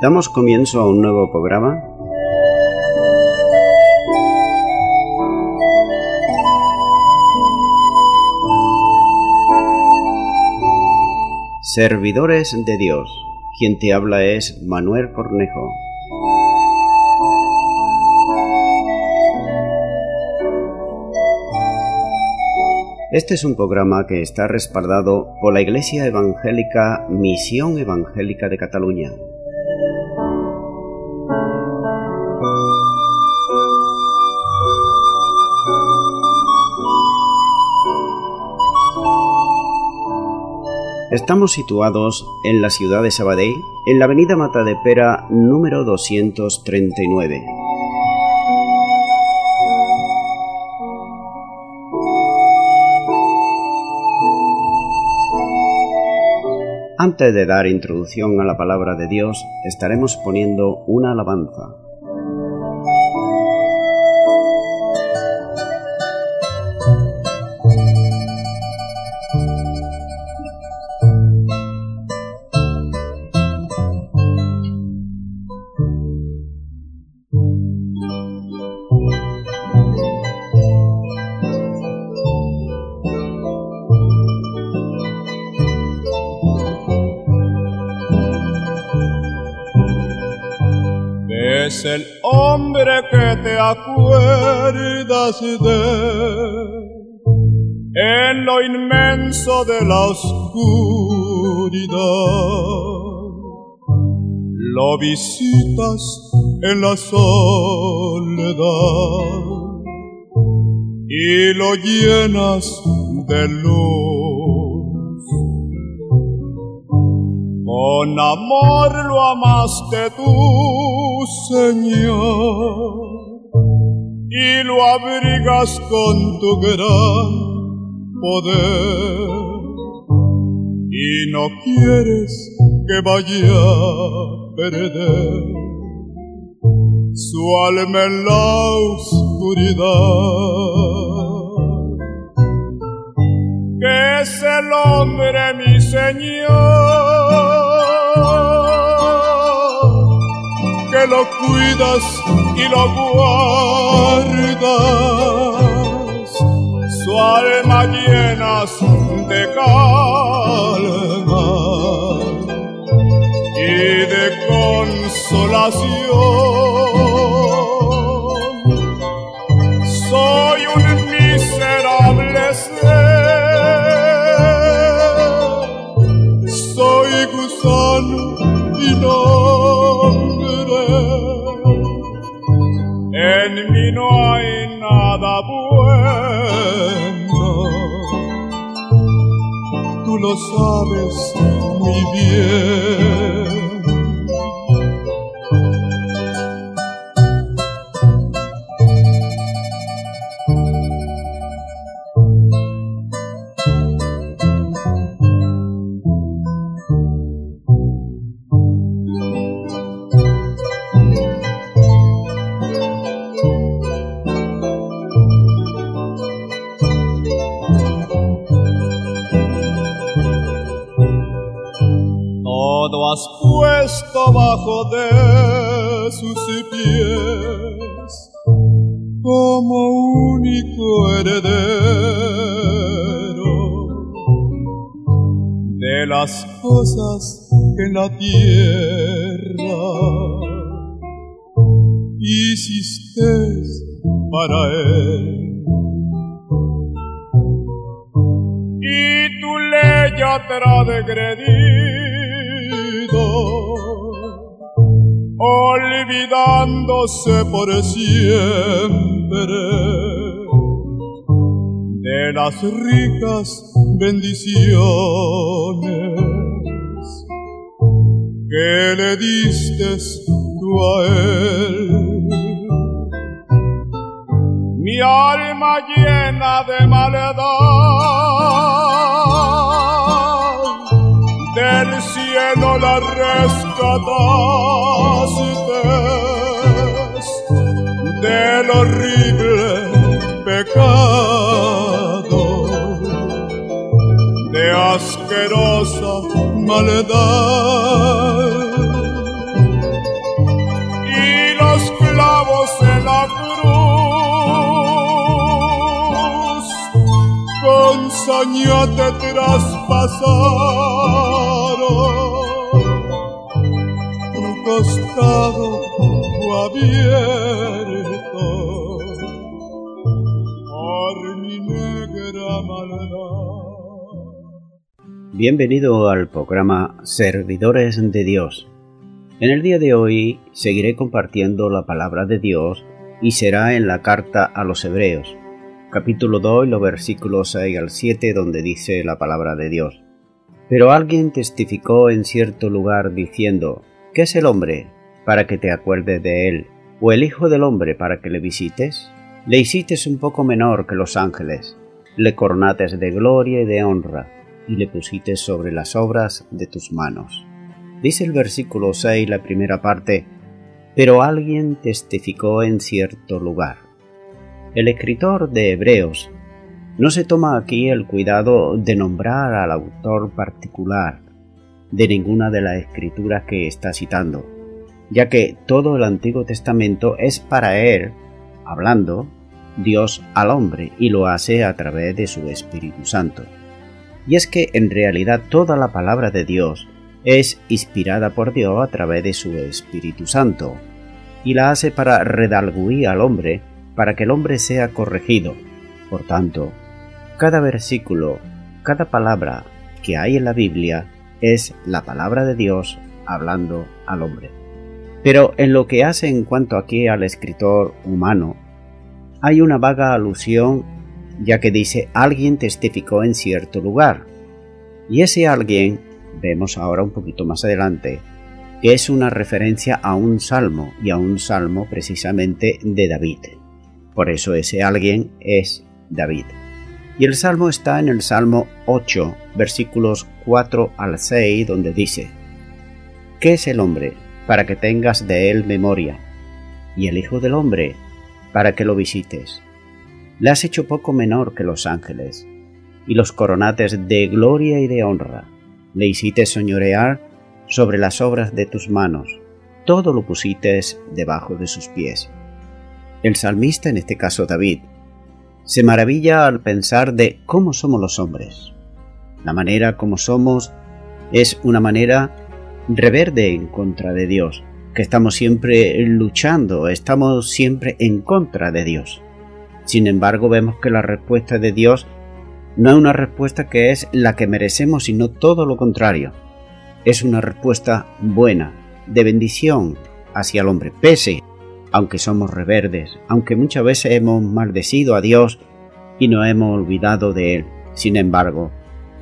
Damos comienzo a un nuevo programa. Servidores de Dios. Quien te habla es Manuel Cornejo. Este es un programa que está respaldado por la Iglesia Evangélica Misión Evangélica de Cataluña. Estamos situados en la ciudad de Sabadell, en la avenida Matadepera número 239. Antes de dar introducción a la palabra de Dios, estaremos poniendo una alabanza. En lo inmenso de la oscuridad. Lo visitas en la soledad y lo llenas de luz. Con amor lo amaste tú, Señor, y lo abrigas con tu gran poder. Y no quieres que vaya a perder su alma en la oscuridad. Que es el hombre, mi Señor que lo cuidas y lo guardas, su alma llenas de calma y de consolación. Lo sabes muy bien. Cosas que en la tierra hiciste para él. Y tu ley ya transgredido, olvidándose por siempre de las ricas bendiciones que le diste tú a él. Mi alma llena de maldad del cielo la rescataste del horrible pecado asquerosa maldad. Y los clavos en la cruz con saña te traspasaron tu costado. Bienvenido al programa Servidores de Dios. En el día de hoy seguiré compartiendo la palabra de Dios y será en la carta a los Hebreos capítulo 2, los versículos 6 al 7, donde dice la palabra de Dios. Pero alguien testificó en cierto lugar diciendo, ¿qué es el hombre para que te acuerdes de él? ¿O el Hijo del hombre para que le visites? Le hiciste un poco menor que los ángeles, le coronates de gloria y de honra, y le pusiste sobre las obras de tus manos. Dice el versículo 6, la primera parte, pero alguien testificó en cierto lugar. El escritor de Hebreos no se toma aquí el cuidado de nombrar al autor particular de ninguna de las escrituras que está citando, ya que todo el Antiguo Testamento es para él, hablando, Dios al hombre y lo hace a través de su Espíritu Santo. Y es que en realidad toda la palabra de Dios es inspirada por Dios a través de su Espíritu Santo, y la hace para redalguir al hombre para que el hombre sea corregido. Por tanto, cada versículo, cada palabra que hay en la Biblia es la palabra de Dios hablando al hombre. Pero en lo que hace en cuanto aquí al escritor humano, hay una vaga alusión ya que dice alguien testificó en cierto lugar. Y ese alguien, vemos ahora un poquito más adelante, que es una referencia a un salmo y a un salmo precisamente de David. Por eso ese alguien es David. Y el salmo está en el Salmo 8, versículos 4 al 6, donde dice, ¿Qué es el hombre para que tengas de él memoria? Y el Hijo del hombre para que lo visites. Le has hecho poco menor que los ángeles, y los coronates de gloria y de honra. Le hiciste soñorear sobre las obras de tus manos, todo lo pusites debajo de sus pies. El salmista, en este caso David, se maravilla al pensar de cómo somos los hombres. La manera como somos es una manera reverde en contra de Dios, que estamos siempre luchando, estamos siempre en contra de Dios. Sin embargo, vemos que la respuesta de Dios no es una respuesta que es la que merecemos, sino todo lo contrario. Es una respuesta buena, de bendición hacia el hombre, pese aunque somos reverdes, aunque muchas veces hemos maldecido a Dios y no hemos olvidado de Él. Sin embargo,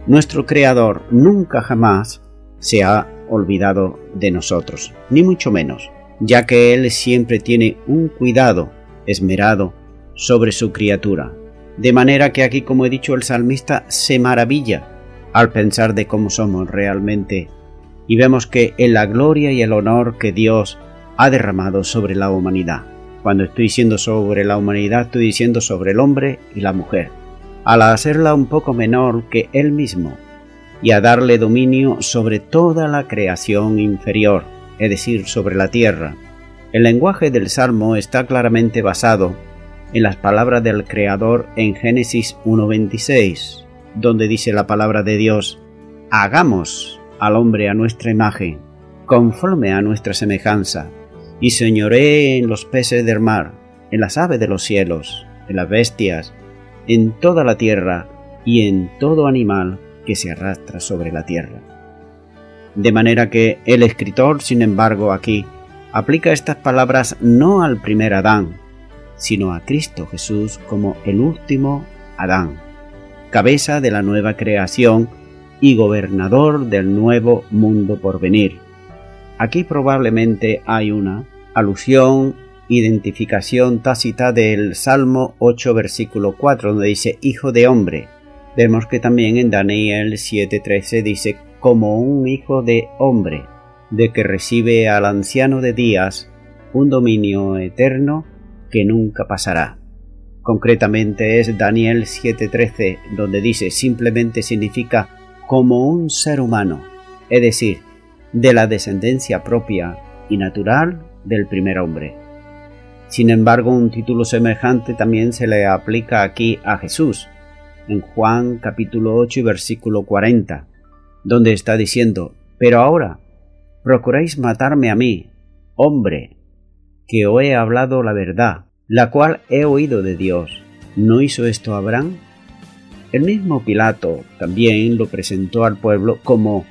nuestro Creador nunca jamás se ha olvidado de nosotros, ni mucho menos, ya que Él siempre tiene un cuidado esmerado sobre su criatura. De manera que aquí, como he dicho, el salmista se maravilla al pensar de cómo somos realmente y vemos que en la gloria y el honor que Dios ha derramado sobre la humanidad. Cuando estoy diciendo sobre la humanidad, estoy diciendo sobre el hombre y la mujer, al hacerla un poco menor que él mismo y a darle dominio sobre toda la creación inferior, es decir, sobre la tierra. El lenguaje del Salmo está claramente basado en las palabras del Creador en Génesis 1.26, donde dice la palabra de Dios, hagamos al hombre a nuestra imagen, conforme a nuestra semejanza, y señoré en los peces del mar, en las aves de los cielos, en las bestias, en toda la tierra y en todo animal que se arrastra sobre la tierra. De manera que el escritor, sin embargo, aquí aplica estas palabras no al primer Adán, sino a Cristo Jesús como el último Adán, cabeza de la nueva creación y gobernador del nuevo mundo por venir Aquí probablemente hay una alusión, identificación tácita del Salmo 8, versículo 4, donde dice Hijo de hombre. Vemos que también en Daniel 7:13 dice como un hijo de hombre, de que recibe al anciano de días un dominio eterno que nunca pasará. Concretamente es Daniel 7:13, donde dice simplemente significa como un ser humano, es decir, de la descendencia propia y natural del primer hombre. Sin embargo, un título semejante también se le aplica aquí a Jesús, en Juan capítulo 8 y versículo 40, donde está diciendo, pero ahora procuráis matarme a mí, hombre, que he hablado la verdad, la cual he oído de Dios. ¿No hizo esto Abraham? El mismo Pilato también lo presentó al pueblo como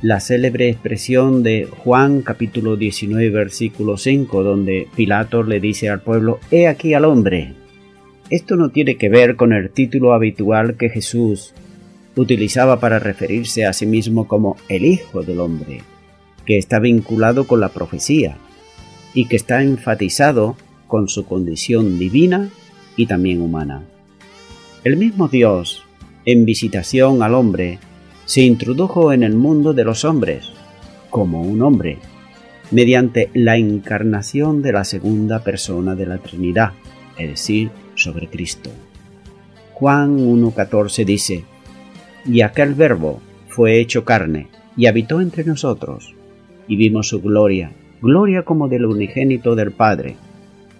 la célebre expresión de Juan capítulo 19 versículo 5 donde Pilato le dice al pueblo, He aquí al hombre. Esto no tiene que ver con el título habitual que Jesús utilizaba para referirse a sí mismo como el Hijo del Hombre, que está vinculado con la profecía y que está enfatizado con su condición divina y también humana. El mismo Dios, en visitación al hombre, se introdujo en el mundo de los hombres, como un hombre, mediante la encarnación de la segunda persona de la Trinidad, es decir, sobre Cristo. Juan 1.14 dice, Y aquel verbo fue hecho carne y habitó entre nosotros, y vimos su gloria, gloria como del unigénito del Padre,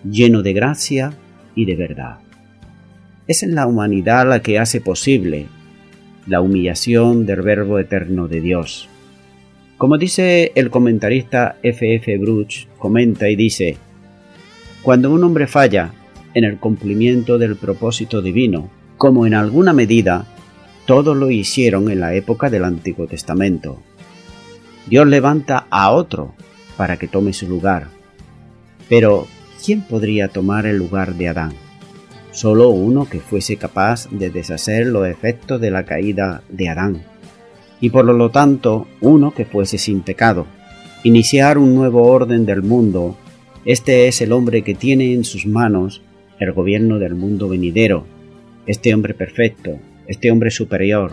lleno de gracia y de verdad. Es en la humanidad la que hace posible la humillación del Verbo eterno de Dios. Como dice el comentarista F. F. Bruch, comenta y dice, Cuando un hombre falla en el cumplimiento del propósito divino, como en alguna medida todos lo hicieron en la época del Antiguo Testamento, Dios levanta a otro para que tome su lugar. Pero, ¿quién podría tomar el lugar de Adán? solo uno que fuese capaz de deshacer los efectos de la caída de Adán, y por lo tanto uno que fuese sin pecado, iniciar un nuevo orden del mundo, este es el hombre que tiene en sus manos el gobierno del mundo venidero, este hombre perfecto, este hombre superior,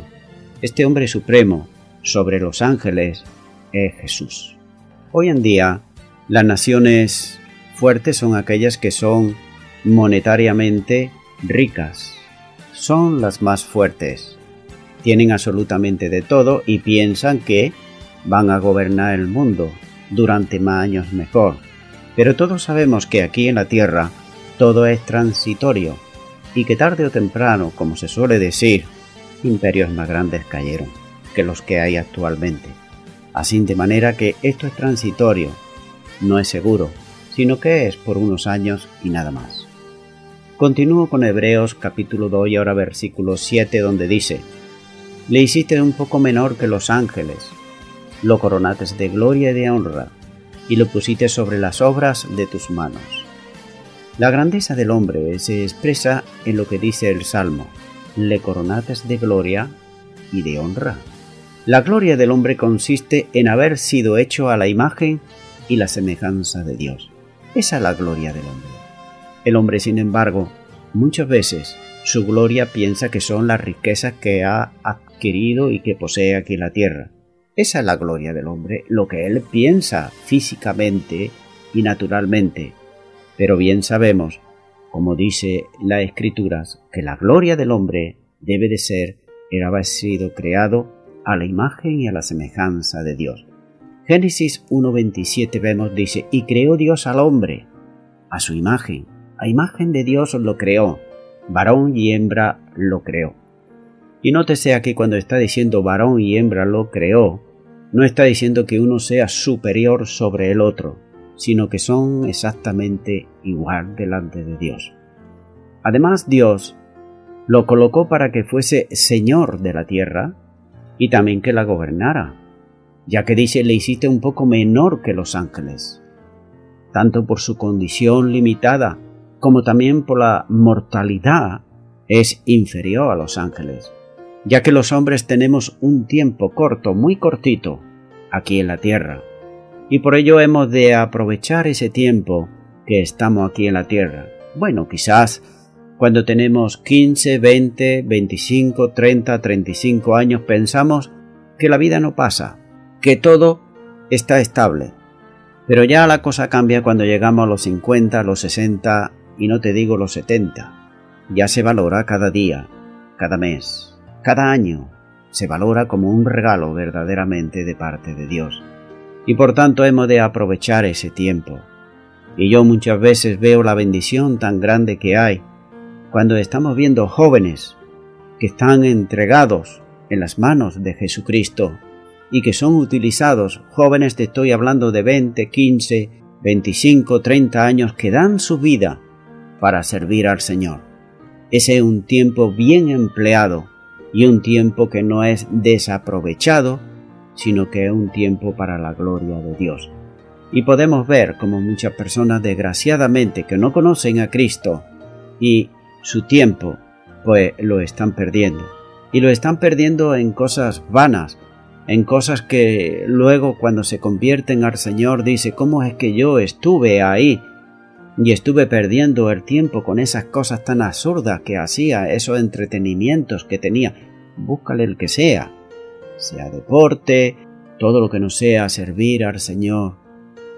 este hombre supremo sobre los ángeles es Jesús. Hoy en día, las naciones fuertes son aquellas que son monetariamente ricas. Son las más fuertes. Tienen absolutamente de todo y piensan que van a gobernar el mundo durante más años mejor. Pero todos sabemos que aquí en la Tierra todo es transitorio y que tarde o temprano, como se suele decir, imperios más grandes cayeron que los que hay actualmente. Así de manera que esto es transitorio, no es seguro, sino que es por unos años y nada más. Continúo con Hebreos capítulo 2 y ahora versículo 7 donde dice, Le hiciste un poco menor que los ángeles, lo coronates de gloria y de honra, y lo pusiste sobre las obras de tus manos. La grandeza del hombre se expresa en lo que dice el Salmo, le coronates de gloria y de honra. La gloria del hombre consiste en haber sido hecho a la imagen y la semejanza de Dios. Esa es la gloria del hombre. El hombre, sin embargo, muchas veces su gloria piensa que son las riquezas que ha adquirido y que posee aquí en la tierra. Esa es la gloria del hombre, lo que él piensa físicamente y naturalmente. Pero bien sabemos, como dice las escrituras, que la gloria del hombre debe de ser el haber sido creado a la imagen y a la semejanza de Dios. Génesis 1.27 vemos, dice, y creó Dios al hombre a su imagen, a imagen de Dios lo creó, varón y hembra lo creó. Y nótese aquí cuando está diciendo varón y hembra lo creó, no está diciendo que uno sea superior sobre el otro, sino que son exactamente igual delante de Dios. Además Dios lo colocó para que fuese Señor de la tierra y también que la gobernara, ya que dice le hiciste un poco menor que los ángeles, tanto por su condición limitada como también por la mortalidad, es inferior a los ángeles, ya que los hombres tenemos un tiempo corto, muy cortito, aquí en la tierra, y por ello hemos de aprovechar ese tiempo que estamos aquí en la tierra. Bueno, quizás cuando tenemos 15, 20, 25, 30, 35 años pensamos que la vida no pasa, que todo está estable. Pero ya la cosa cambia cuando llegamos a los 50, a los 60 y no te digo los 70. Ya se valora cada día, cada mes, cada año. Se valora como un regalo verdaderamente de parte de Dios. Y por tanto hemos de aprovechar ese tiempo. Y yo muchas veces veo la bendición tan grande que hay cuando estamos viendo jóvenes que están entregados en las manos de Jesucristo y que son utilizados, jóvenes te estoy hablando de 20, 15, 25, 30 años, que dan su vida para servir al Señor. Ese es un tiempo bien empleado y un tiempo que no es desaprovechado, sino que es un tiempo para la gloria de Dios. Y podemos ver como muchas personas desgraciadamente que no conocen a Cristo y su tiempo pues lo están perdiendo. Y lo están perdiendo en cosas vanas, en cosas que luego cuando se convierten al Señor dice, ¿cómo es que yo estuve ahí? Y estuve perdiendo el tiempo con esas cosas tan absurdas que hacía, esos entretenimientos que tenía. Búscale el que sea, sea deporte, todo lo que no sea servir al Señor,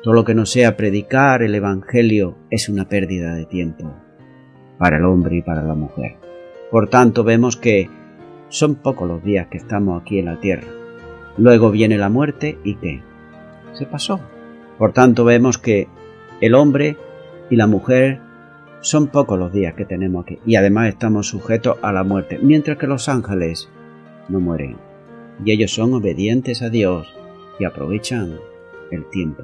todo lo que no sea predicar el Evangelio es una pérdida de tiempo para el hombre y para la mujer. Por tanto, vemos que son pocos los días que estamos aquí en la tierra. Luego viene la muerte y ¿qué? Se pasó. Por tanto, vemos que el hombre y la mujer son pocos los días que tenemos aquí y además estamos sujetos a la muerte, mientras que los ángeles no mueren y ellos son obedientes a Dios y aprovechan el tiempo.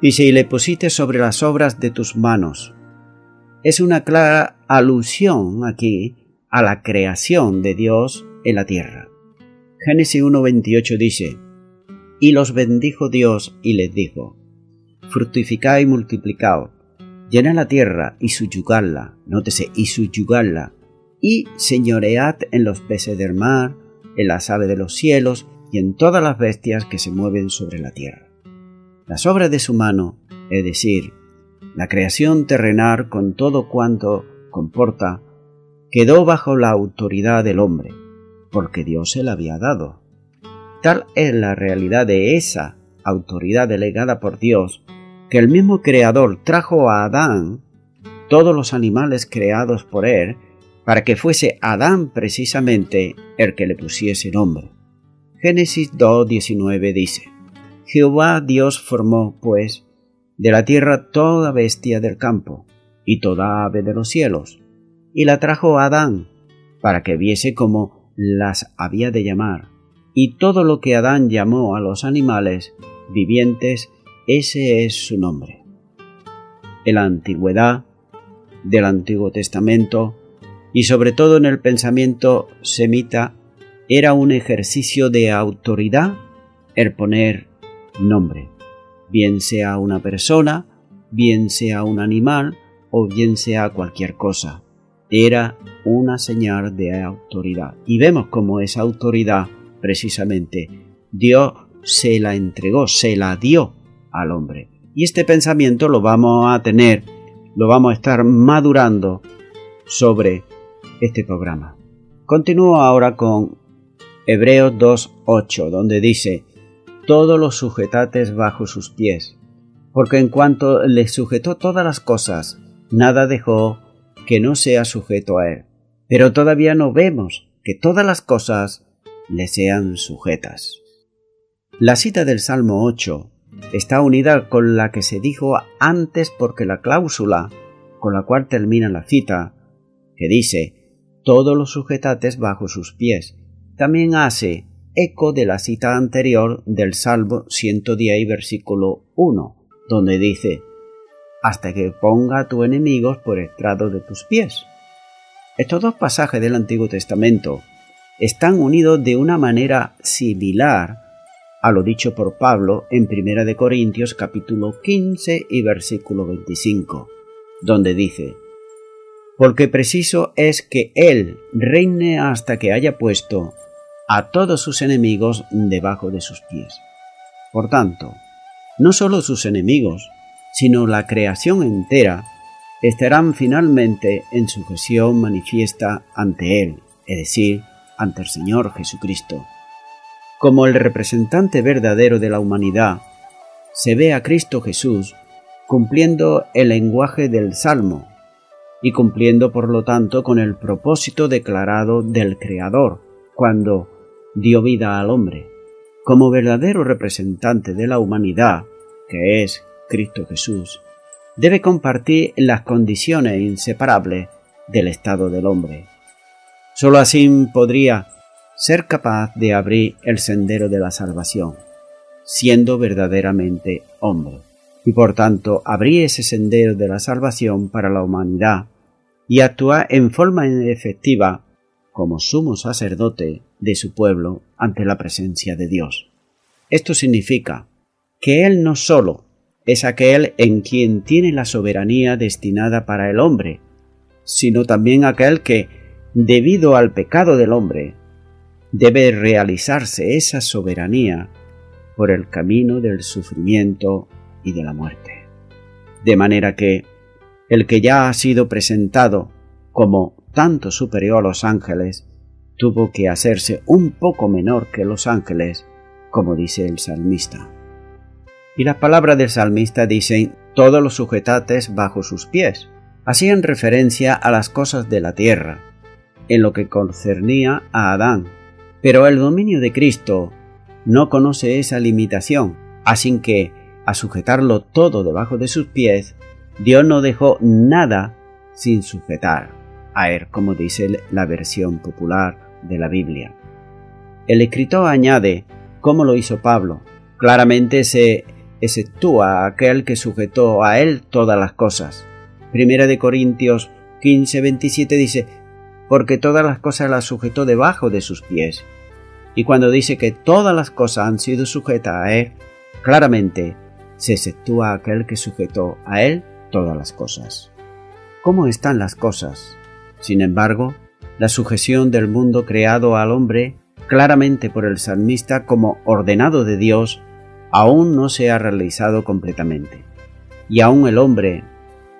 Y si le pusiste sobre las obras de tus manos, es una clara alusión aquí a la creación de Dios en la tierra. Génesis 1.28 dice, Y los bendijo Dios y les dijo, Fructificad y multiplicaos, llenad la tierra y subyugadla, nótese, y subyugadla, y señoread en los peces del mar, en las aves de los cielos y en todas las bestias que se mueven sobre la tierra. Las obras de su mano, es decir, la creación terrenal con todo cuanto comporta, quedó bajo la autoridad del hombre, porque Dios se la había dado. Tal es la realidad de esa autoridad delegada por Dios, que el mismo Creador trajo a Adán todos los animales creados por él, para que fuese Adán precisamente el que le pusiese nombre. Génesis 2.19 dice, Jehová Dios formó, pues, de la tierra toda bestia del campo, y toda ave de los cielos, y la trajo a Adán, para que viese cómo las había de llamar. Y todo lo que Adán llamó a los animales vivientes, ese es su nombre. En la antigüedad del Antiguo Testamento, y sobre todo en el pensamiento semita, era un ejercicio de autoridad el poner nombre, bien sea una persona, bien sea un animal o bien sea cualquier cosa era una señal de autoridad. Y vemos cómo esa autoridad, precisamente, Dios se la entregó, se la dio al hombre. Y este pensamiento lo vamos a tener, lo vamos a estar madurando sobre este programa. Continúo ahora con Hebreos 2.8, donde dice, todos los sujetates bajo sus pies, porque en cuanto le sujetó todas las cosas, nada dejó que no sea sujeto a él. Pero todavía no vemos que todas las cosas le sean sujetas. La cita del Salmo 8 está unida con la que se dijo antes porque la cláusula con la cual termina la cita, que dice todos los sujetates bajo sus pies, también hace eco de la cita anterior del Salmo 110 versículo 1, donde dice hasta que ponga a tus enemigos por estrado de tus pies. Estos dos pasajes del Antiguo Testamento están unidos de una manera similar a lo dicho por Pablo en 1 de Corintios capítulo 15 y versículo 25, donde dice, porque preciso es que Él reine hasta que haya puesto a todos sus enemigos debajo de sus pies. Por tanto, no solo sus enemigos, sino la creación entera, estarán finalmente en sujeción manifiesta ante Él, es decir, ante el Señor Jesucristo. Como el representante verdadero de la humanidad, se ve a Cristo Jesús cumpliendo el lenguaje del Salmo y cumpliendo por lo tanto con el propósito declarado del Creador cuando dio vida al hombre. Como verdadero representante de la humanidad, que es Cristo Jesús, debe compartir las condiciones inseparables del estado del hombre. Solo así podría ser capaz de abrir el sendero de la salvación, siendo verdaderamente hombre, y por tanto abrir ese sendero de la salvación para la humanidad y actuar en forma efectiva como sumo sacerdote de su pueblo ante la presencia de Dios. Esto significa que Él no solo es aquel en quien tiene la soberanía destinada para el hombre, sino también aquel que, debido al pecado del hombre, debe realizarse esa soberanía por el camino del sufrimiento y de la muerte. De manera que el que ya ha sido presentado como tanto superior a los ángeles, tuvo que hacerse un poco menor que los ángeles, como dice el salmista. Y las palabras del salmista dicen, todos los sujetates bajo sus pies, hacían referencia a las cosas de la tierra, en lo que concernía a Adán. Pero el dominio de Cristo no conoce esa limitación, así que, a sujetarlo todo debajo de sus pies, Dios no dejó nada sin sujetar a él, como dice la versión popular de la Biblia. El escritor añade, como lo hizo Pablo, claramente se exceptúa aquel que sujetó a él todas las cosas. Primera de Corintios 15, 27 dice, porque todas las cosas las sujetó debajo de sus pies. Y cuando dice que todas las cosas han sido sujetas a él, claramente se exceptúa aquel que sujetó a él todas las cosas. ¿Cómo están las cosas? Sin embargo, la sujeción del mundo creado al hombre, claramente por el salmista como ordenado de Dios, aún no se ha realizado completamente. Y aún el hombre,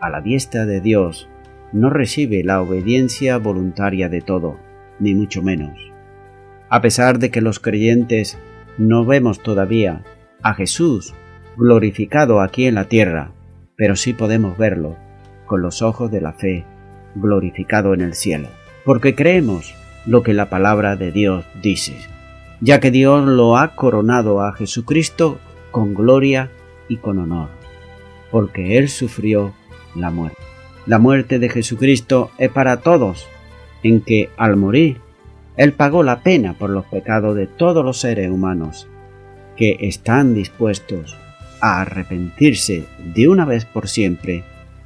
a la diestra de Dios, no recibe la obediencia voluntaria de todo, ni mucho menos. A pesar de que los creyentes no vemos todavía a Jesús glorificado aquí en la tierra, pero sí podemos verlo con los ojos de la fe, glorificado en el cielo, porque creemos lo que la palabra de Dios dice, ya que Dios lo ha coronado a Jesucristo con gloria y con honor, porque Él sufrió la muerte. La muerte de Jesucristo es para todos, en que al morir, Él pagó la pena por los pecados de todos los seres humanos, que están dispuestos a arrepentirse de una vez por siempre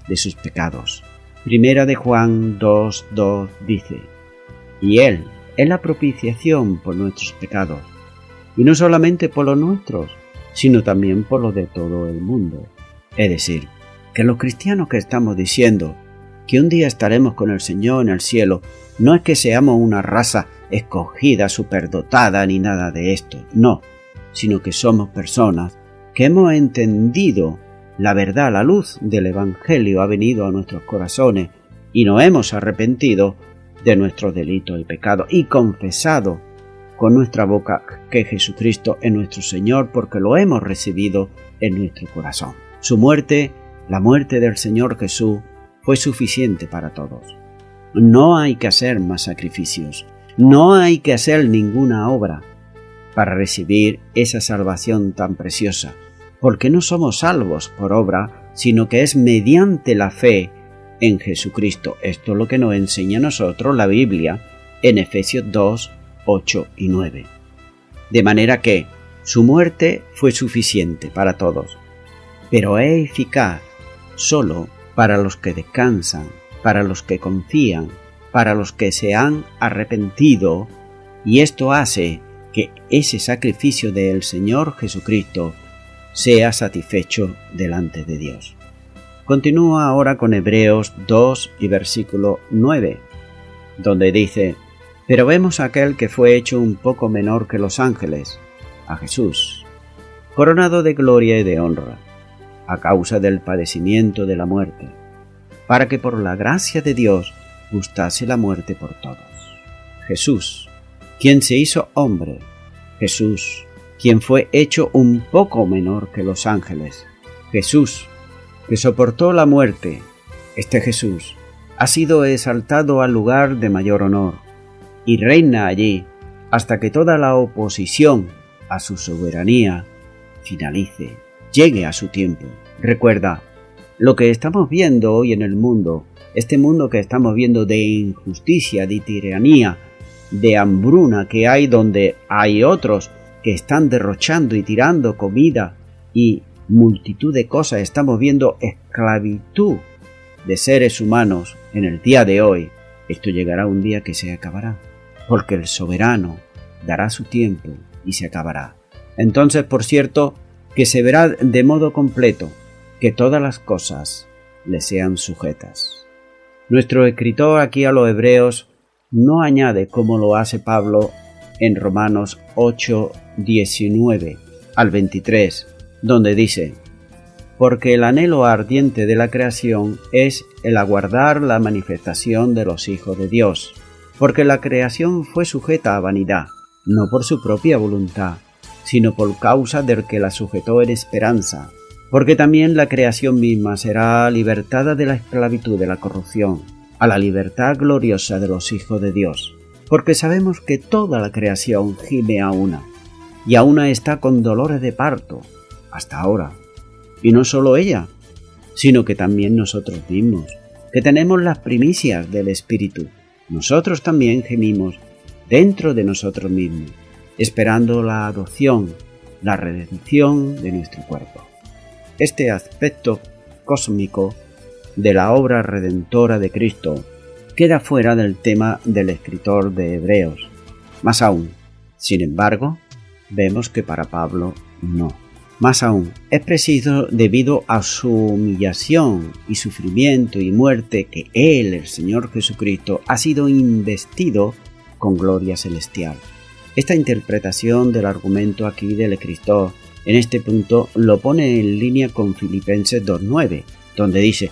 de sus pecados. Primera de Juan 2.2 dice, y Él es la propiciación por nuestros pecados, y no solamente por los nuestros, sino también por los de todo el mundo. Es decir, que los cristianos que estamos diciendo que un día estaremos con el Señor en el cielo, no es que seamos una raza escogida, superdotada, ni nada de esto, no, sino que somos personas que hemos entendido la verdad, la luz del Evangelio ha venido a nuestros corazones y nos hemos arrepentido de nuestros delitos y pecados y confesado con nuestra boca que Jesucristo es nuestro Señor porque lo hemos recibido en nuestro corazón. Su muerte, la muerte del Señor Jesús, fue suficiente para todos. No hay que hacer más sacrificios, no hay que hacer ninguna obra para recibir esa salvación tan preciosa, porque no somos salvos por obra, sino que es mediante la fe en Jesucristo. Esto es lo que nos enseña a nosotros la Biblia en Efesios 2, 8 y 9. De manera que su muerte fue suficiente para todos, pero es eficaz solo para los que descansan, para los que confían, para los que se han arrepentido, y esto hace que ese sacrificio del Señor Jesucristo sea satisfecho delante de Dios. Continúa ahora con Hebreos 2 y versículo 9, donde dice, Pero vemos a aquel que fue hecho un poco menor que los ángeles, a Jesús, coronado de gloria y de honra, a causa del padecimiento de la muerte, para que por la gracia de Dios gustase la muerte por todos. Jesús, quien se hizo hombre, Jesús, quien fue hecho un poco menor que los ángeles. Jesús, que soportó la muerte, este Jesús, ha sido exaltado al lugar de mayor honor y reina allí hasta que toda la oposición a su soberanía finalice, llegue a su tiempo. Recuerda, lo que estamos viendo hoy en el mundo, este mundo que estamos viendo de injusticia, de tiranía, de hambruna que hay donde hay otros que están derrochando y tirando comida y multitud de cosas, estamos viendo esclavitud de seres humanos en el día de hoy, esto llegará un día que se acabará, porque el soberano dará su tiempo y se acabará. Entonces, por cierto, que se verá de modo completo que todas las cosas le sean sujetas. Nuestro escritor aquí a los hebreos no añade como lo hace Pablo en Romanos 8, 19 al 23, donde dice, porque el anhelo ardiente de la creación es el aguardar la manifestación de los hijos de Dios, porque la creación fue sujeta a vanidad, no por su propia voluntad, sino por causa del que la sujetó en esperanza, porque también la creación misma será libertada de la esclavitud de la corrupción, a la libertad gloriosa de los hijos de Dios, porque sabemos que toda la creación gime a una, y a una está con dolores de parto, hasta ahora. Y no solo ella, sino que también nosotros mismos, que tenemos las primicias del Espíritu. Nosotros también gemimos dentro de nosotros mismos, esperando la adopción, la redención de nuestro cuerpo. Este aspecto cósmico de la obra redentora de Cristo queda fuera del tema del escritor de Hebreos. Más aún, sin embargo, vemos que para Pablo no. Más aún, es preciso debido a su humillación y sufrimiento y muerte que Él, el Señor Jesucristo, ha sido investido con gloria celestial. Esta interpretación del argumento aquí del escritor en este punto lo pone en línea con Filipenses 2.9, donde dice,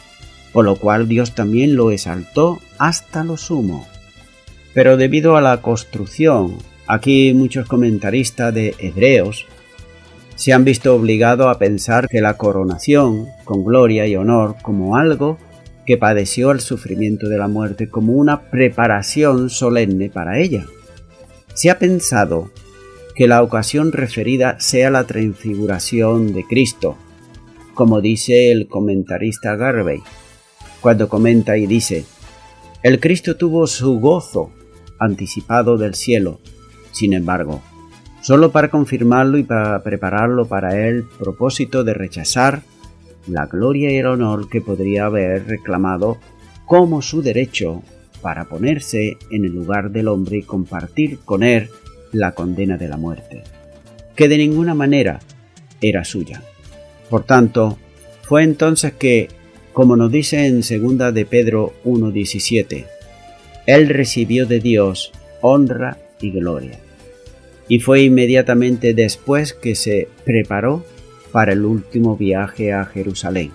por lo cual Dios también lo exaltó hasta lo sumo. Pero debido a la construcción, aquí muchos comentaristas de Hebreos se han visto obligados a pensar que la coronación, con gloria y honor, como algo que padeció el sufrimiento de la muerte, como una preparación solemne para ella. Se ha pensado que la ocasión referida sea la transfiguración de Cristo, como dice el comentarista Garvey, cuando comenta y dice, el Cristo tuvo su gozo anticipado del cielo, sin embargo, solo para confirmarlo y para prepararlo para el propósito de rechazar la gloria y el honor que podría haber reclamado como su derecho para ponerse en el lugar del hombre y compartir con él la condena de la muerte, que de ninguna manera era suya. Por tanto, fue entonces que como nos dice en segunda de Pedro 1.17, Él recibió de Dios honra y gloria. Y fue inmediatamente después que se preparó para el último viaje a Jerusalén,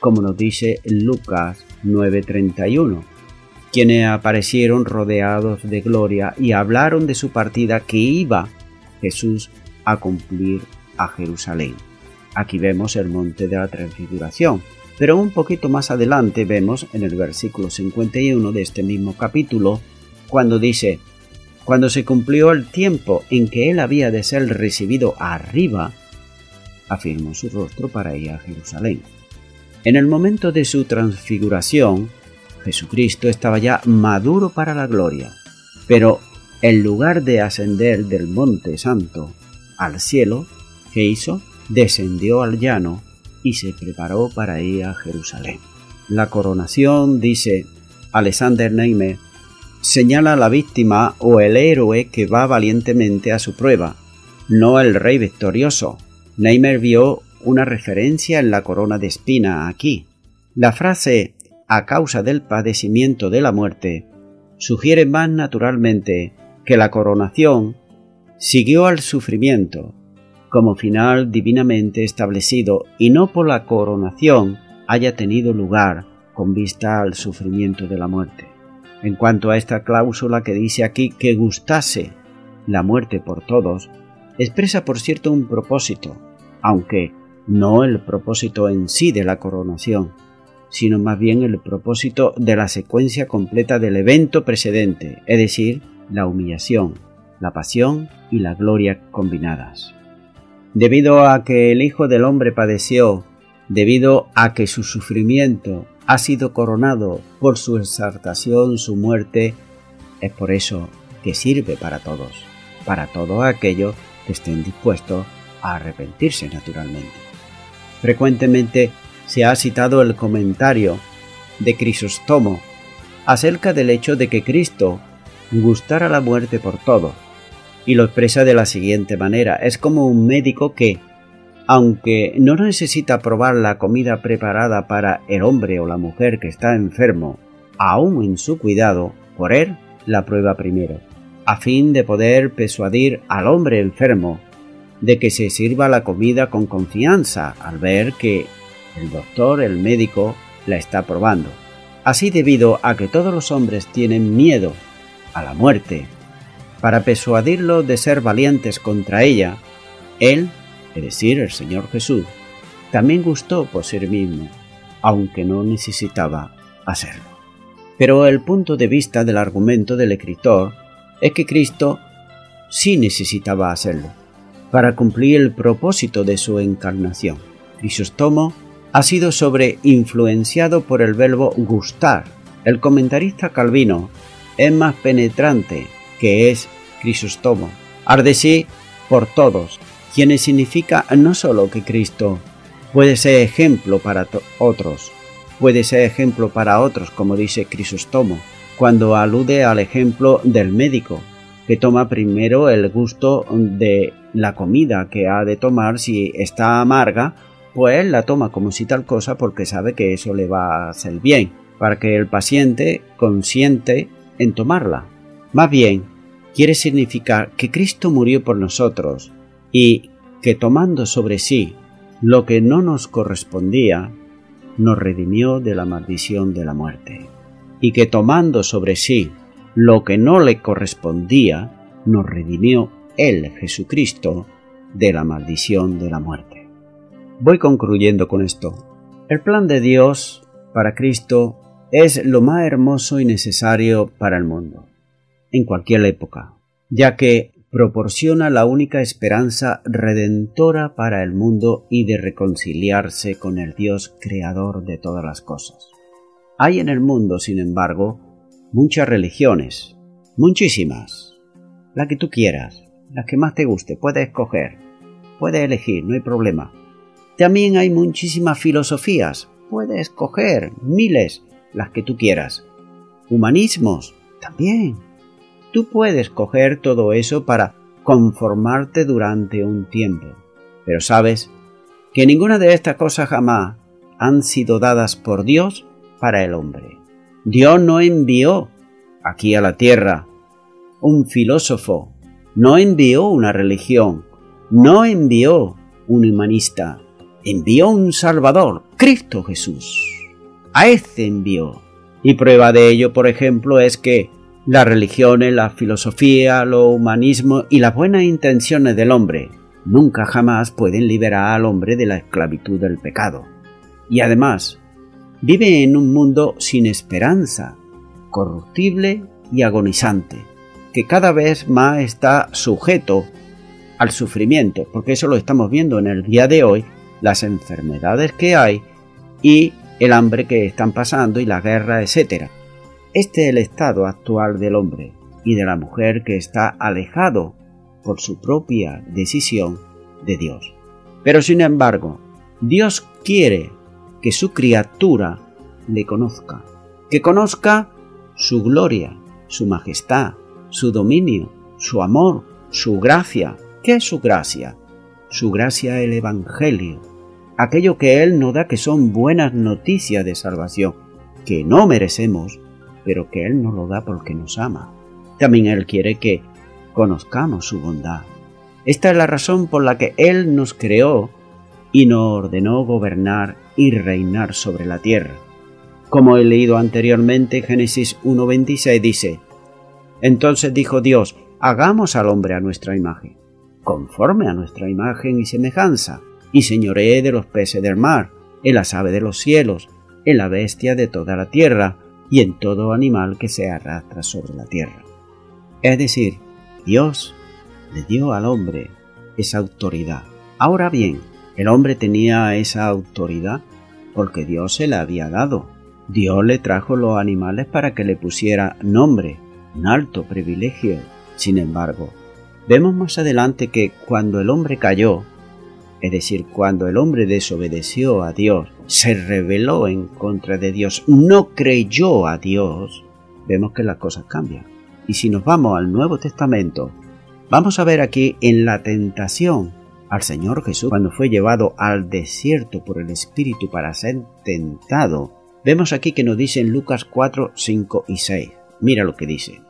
como nos dice Lucas 9:31, quienes aparecieron rodeados de gloria y hablaron de su partida que iba Jesús a cumplir a Jerusalén. Aquí vemos el monte de la transfiguración, pero un poquito más adelante vemos en el versículo 51 de este mismo capítulo, cuando dice, cuando se cumplió el tiempo en que él había de ser recibido arriba, afirmó su rostro para ir a Jerusalén. En el momento de su transfiguración, Jesucristo estaba ya maduro para la gloria, pero en lugar de ascender del monte santo al cielo, ¿qué hizo? Descendió al llano y se preparó para ir a Jerusalén. La coronación, dice Alexander Neymer, señala a la víctima o el héroe que va valientemente a su prueba, no el rey victorioso. Neymer vio una referencia en la corona de espina aquí. La frase a causa del padecimiento de la muerte sugiere más naturalmente que la coronación siguió al sufrimiento como final divinamente establecido y no por la coronación haya tenido lugar con vista al sufrimiento de la muerte. En cuanto a esta cláusula que dice aquí que gustase la muerte por todos, expresa por cierto un propósito, aunque no el propósito en sí de la coronación, sino más bien el propósito de la secuencia completa del evento precedente, es decir, la humillación, la pasión y la gloria combinadas. Debido a que el Hijo del Hombre padeció debido a que su sufrimiento ha sido coronado por su exaltación, su muerte, es por eso que sirve para todos, para todos aquellos que estén dispuestos a arrepentirse naturalmente. Frecuentemente se ha citado el comentario de Crisóstomo acerca del hecho de que Cristo gustara la muerte por todo, y lo expresa de la siguiente manera, es como un médico que, aunque no necesita probar la comida preparada para el hombre o la mujer que está enfermo, aún en su cuidado, por él la prueba primero, a fin de poder persuadir al hombre enfermo de que se sirva la comida con confianza al ver que el doctor, el médico, la está probando. Así debido a que todos los hombres tienen miedo a la muerte, para persuadirlo de ser valientes contra ella, él es decir, el Señor Jesús, también gustó por sí mismo, aunque no necesitaba hacerlo. Pero el punto de vista del argumento del escritor es que Cristo sí necesitaba hacerlo, para cumplir el propósito de su encarnación. Crisóstomo ha sido sobreinfluenciado por el verbo gustar. El comentarista Calvino es más penetrante que es Crisóstomo. Arde sí por todos, quienes significa no solo que Cristo puede ser ejemplo para otros, puede ser ejemplo para otros, como dice Crisóstomo, cuando alude al ejemplo del médico, que toma primero el gusto de la comida que ha de tomar si está amarga, pues la toma como si tal cosa porque sabe que eso le va a hacer bien, para que el paciente consiente en tomarla. Más bien, quiere significar que Cristo murió por nosotros y que tomando sobre sí lo que no nos correspondía, nos redimió de la maldición de la muerte, y que tomando sobre sí lo que no le correspondía, nos redimió Él, Jesucristo, de la maldición de la muerte. Voy concluyendo con esto. El plan de Dios para Cristo es lo más hermoso y necesario para el mundo, en cualquier época, ya que proporciona la única esperanza redentora para el mundo y de reconciliarse con el Dios creador de todas las cosas. Hay en el mundo, sin embargo, muchas religiones, muchísimas, la que tú quieras, la que más te guste, puedes escoger, puedes elegir, no hay problema. También hay muchísimas filosofías, puedes escoger miles, las que tú quieras. Humanismos, también, Tú puedes coger todo eso para conformarte durante un tiempo. Pero sabes que ninguna de estas cosas jamás han sido dadas por Dios para el hombre. Dios no envió aquí a la tierra un filósofo, no envió una religión, no envió un humanista, envió un Salvador, Cristo Jesús. A este envió. Y prueba de ello, por ejemplo, es que las religiones, la filosofía, lo humanismo y las buenas intenciones del hombre nunca jamás pueden liberar al hombre de la esclavitud del pecado. Y además, vive en un mundo sin esperanza, corruptible y agonizante, que cada vez más está sujeto al sufrimiento, porque eso lo estamos viendo en el día de hoy, las enfermedades que hay y el hambre que están pasando y la guerra, etc. Este es el estado actual del hombre y de la mujer que está alejado por su propia decisión de Dios. Pero sin embargo, Dios quiere que su criatura le conozca, que conozca su gloria, su majestad, su dominio, su amor, su gracia. ¿Qué es su gracia? Su gracia el Evangelio, aquello que Él nos da que son buenas noticias de salvación, que no merecemos, pero que Él nos lo da porque nos ama. También Él quiere que conozcamos su bondad. Esta es la razón por la que Él nos creó y nos ordenó gobernar y reinar sobre la tierra. Como he leído anteriormente, Génesis 1.26 dice, Entonces dijo Dios, hagamos al hombre a nuestra imagen, conforme a nuestra imagen y semejanza, y señoree de los peces del mar, en las aves de los cielos, en la bestia de toda la tierra, y en todo animal que se arrastra sobre la tierra. Es decir, Dios le dio al hombre esa autoridad. Ahora bien, El hombre tenía esa autoridad porque Dios se la había dado. Dios le trajo los animales para que le pusiera nombre, un alto privilegio. Sin embargo, vemos más adelante que cuando el hombre cayó, es decir, cuando el hombre desobedeció a Dios, se rebeló en contra de Dios, no creyó a Dios, vemos que las cosas cambian. Y si nos vamos al Nuevo Testamento, vamos a ver aquí en la tentación al Señor Jesús cuando fue llevado al desierto por el Espíritu para ser tentado. Vemos aquí que nos dice en Lucas 4, 5 y 6. Mira lo que dice.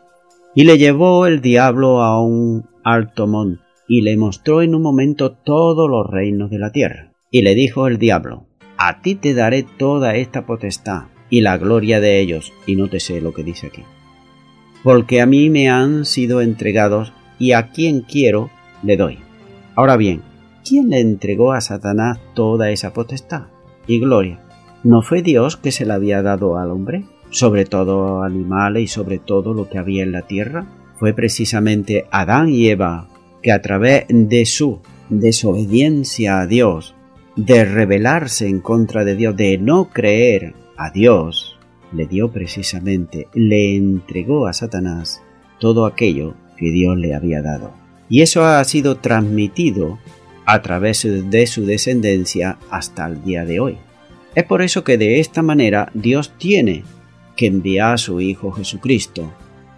Y le llevó el diablo a un alto monte y le mostró en un momento todos los reinos de la tierra. Y le dijo el diablo, a ti te daré toda esta potestad y la gloria de ellos, y no te sé lo que dice aquí. Porque a mí me han sido entregados y a quien quiero le doy. Ahora bien, ¿quién le entregó a Satanás toda esa potestad y gloria? ¿No fue Dios que se la había dado al hombre? Sobre todo animales y sobre todo lo que había en la tierra. Fue precisamente Adán y Eva que a través de su desobediencia a Dios, de rebelarse en contra de Dios, de no creer a Dios, le dio precisamente, le entregó a Satanás todo aquello que Dios le había dado. Y eso ha sido transmitido a través de su descendencia hasta el día de hoy. Es por eso que de esta manera Dios tiene que enviar a su Hijo Jesucristo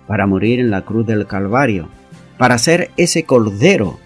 para morir en la cruz del Calvario para ser ese cordero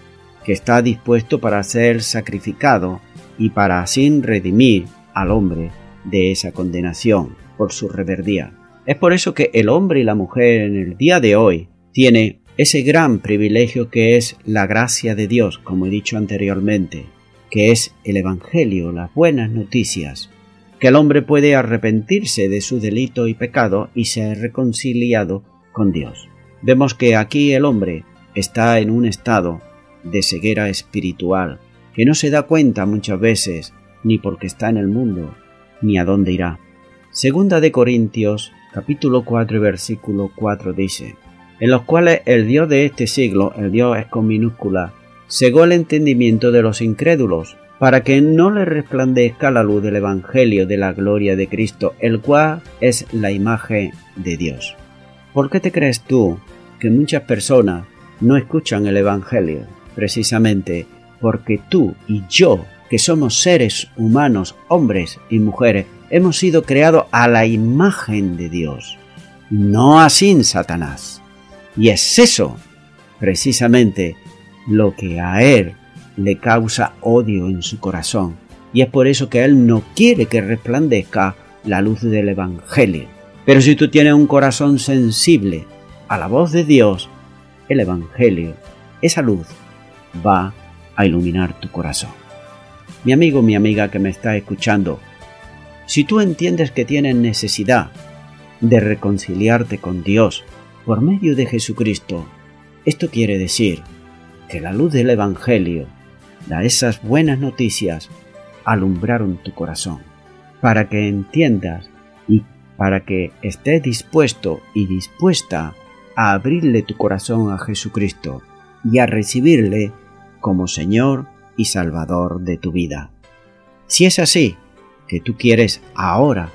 que está dispuesto para ser sacrificado y para así redimir al hombre de esa condenación por su reverdía. Es por eso que el hombre y la mujer en el día de hoy tiene ese gran privilegio que es la gracia de Dios, como he dicho anteriormente, que es el Evangelio, las buenas noticias, que el hombre puede arrepentirse de su delito y pecado y ser reconciliado con Dios. Vemos que aquí el hombre está en un estado de ceguera espiritual que no se da cuenta muchas veces ni porque está en el mundo ni a dónde irá. Segunda de Corintios capítulo 4 versículo 4 dice, en los cuales el Dios de este siglo, el Dios es con minúscula, cegó el entendimiento de los incrédulos, para que no le resplandezca la luz del Evangelio de la gloria de Cristo, el cual es la imagen de Dios. ¿Por qué te crees tú que muchas personas no escuchan el Evangelio, precisamente porque tú y yo, que somos seres humanos, hombres y mujeres, hemos sido creados a la imagen de Dios, no así Satanás. Y es eso, precisamente, lo que a él le causa odio en su corazón. Y es por eso que él no quiere que resplandezca la luz del Evangelio. Pero si tú tienes un corazón sensible a la voz de Dios, el Evangelio, esa luz, va a iluminar tu corazón. Mi amigo, mi amiga que me está escuchando, si tú entiendes que tienes necesidad de reconciliarte con Dios por medio de Jesucristo, esto quiere decir que la luz del Evangelio, da esas buenas noticias, alumbraron tu corazón, para que entiendas y para que estés dispuesto y dispuesta a abrirle tu corazón a Jesucristo y a recibirle como Señor y Salvador de tu vida. Si es así, que tú quieres ahora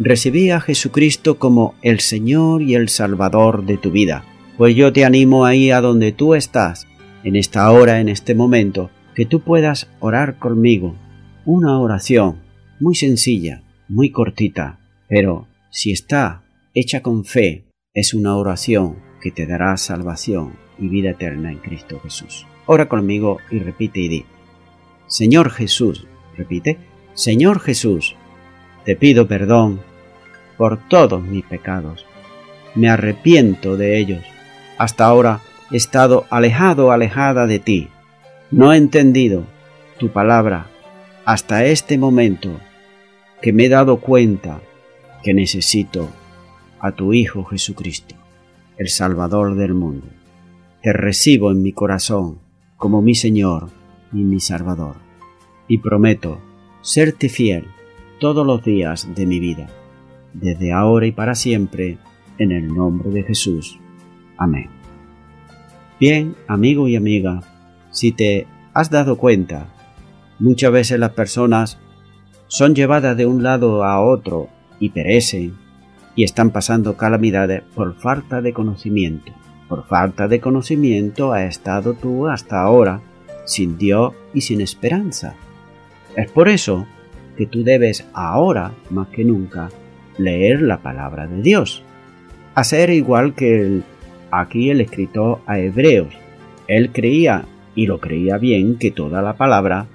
recibir a Jesucristo como el Señor y el Salvador de tu vida, pues yo te animo ahí a donde tú estás, en esta hora, en este momento, que tú puedas orar conmigo, una oración muy sencilla, muy cortita, pero si está hecha con fe, es una oración que te dará salvación y vida eterna en Cristo Jesús. Ora conmigo y repite y di, Señor Jesús, repite, Señor Jesús, te pido perdón por todos mis pecados. Me arrepiento de ellos. Hasta ahora he estado alejado, alejada de ti. No he entendido tu palabra hasta este momento que me he dado cuenta que necesito a tu Hijo Jesucristo, el Salvador del mundo. Te recibo en mi corazón como mi Señor y mi Salvador, y prometo serte fiel todos los días de mi vida, desde ahora y para siempre, en el nombre de Jesús. Amén. Bien, amigo y amiga, si te has dado cuenta Muchas veces las personas son llevadas de un lado a otro y perecen y están pasando calamidades por falta de conocimiento. Por falta de conocimiento has estado tú hasta ahora sin Dios y sin esperanza. Es por eso que tú debes ahora, más que nunca, leer la palabra de Dios. Hacer igual que aquí el escritor a Hebreos. Él creía, y lo creía bien, que toda la palabra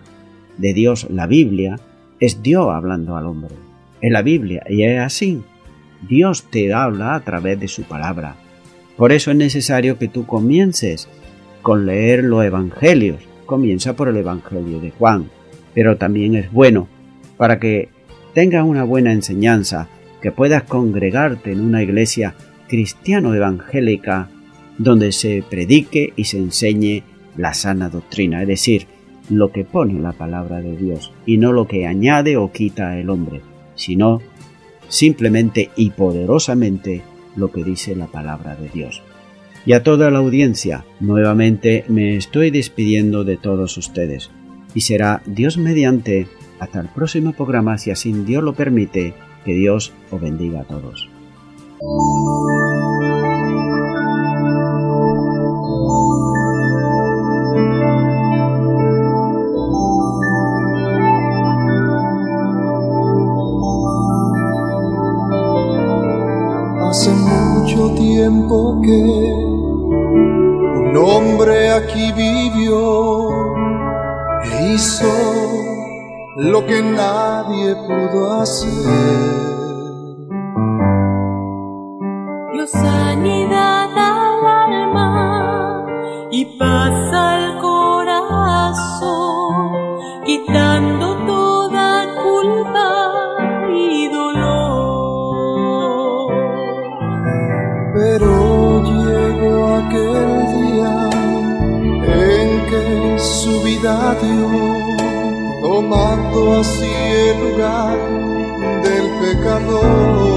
de Dios, la Biblia, es Dios hablando al hombre. En la Biblia, y es así. Dios te habla a través de su palabra. Por eso es necesario que tú comiences con leer los evangelios. Comienza por el Evangelio de Juan, pero también es bueno para que tengas una buena enseñanza, que puedas congregarte en una iglesia cristiano evangélica donde se predique y se enseñe la sana doctrina, es decir, lo que pone la palabra de Dios y no lo que añade o quita el hombre, sino simplemente y poderosamente lo que dice la palabra de Dios. Y a toda la audiencia, nuevamente me estoy despidiendo de todos ustedes. Y será Dios mediante hasta el próximo programa, si así Dios lo permite, que Dios os bendiga a todos. Tiempo que un hombre aquí vivió e hizo lo que nadie pudo hacer. Su vida dio, tomando así el lugar del pecador.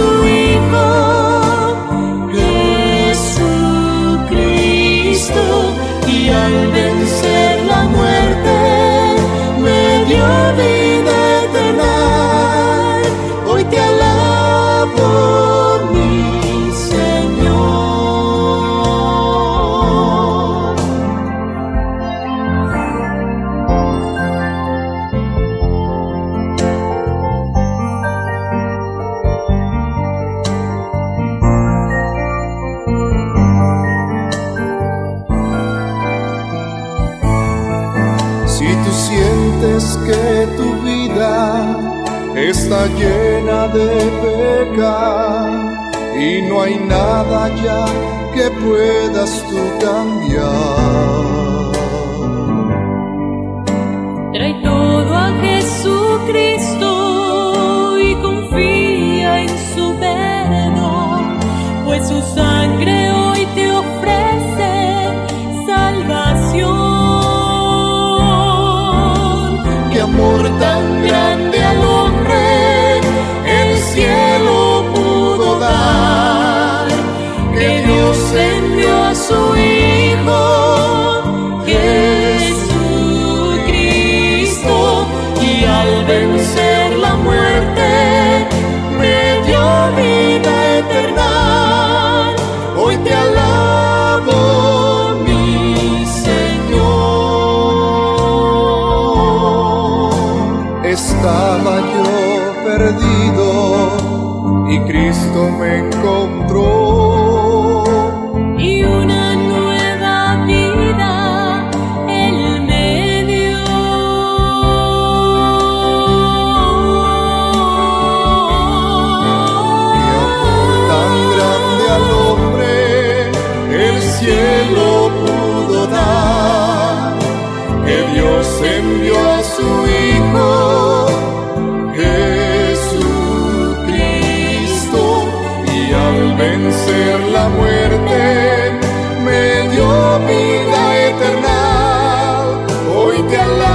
Su Hijo. Jesucristo y al vencer la muerte me dio vida Cristo me encontró. y una nueva vida Él me dio. Y amor tan grande al hombre el cielo pudo dar, que Dios envió a su Yeah.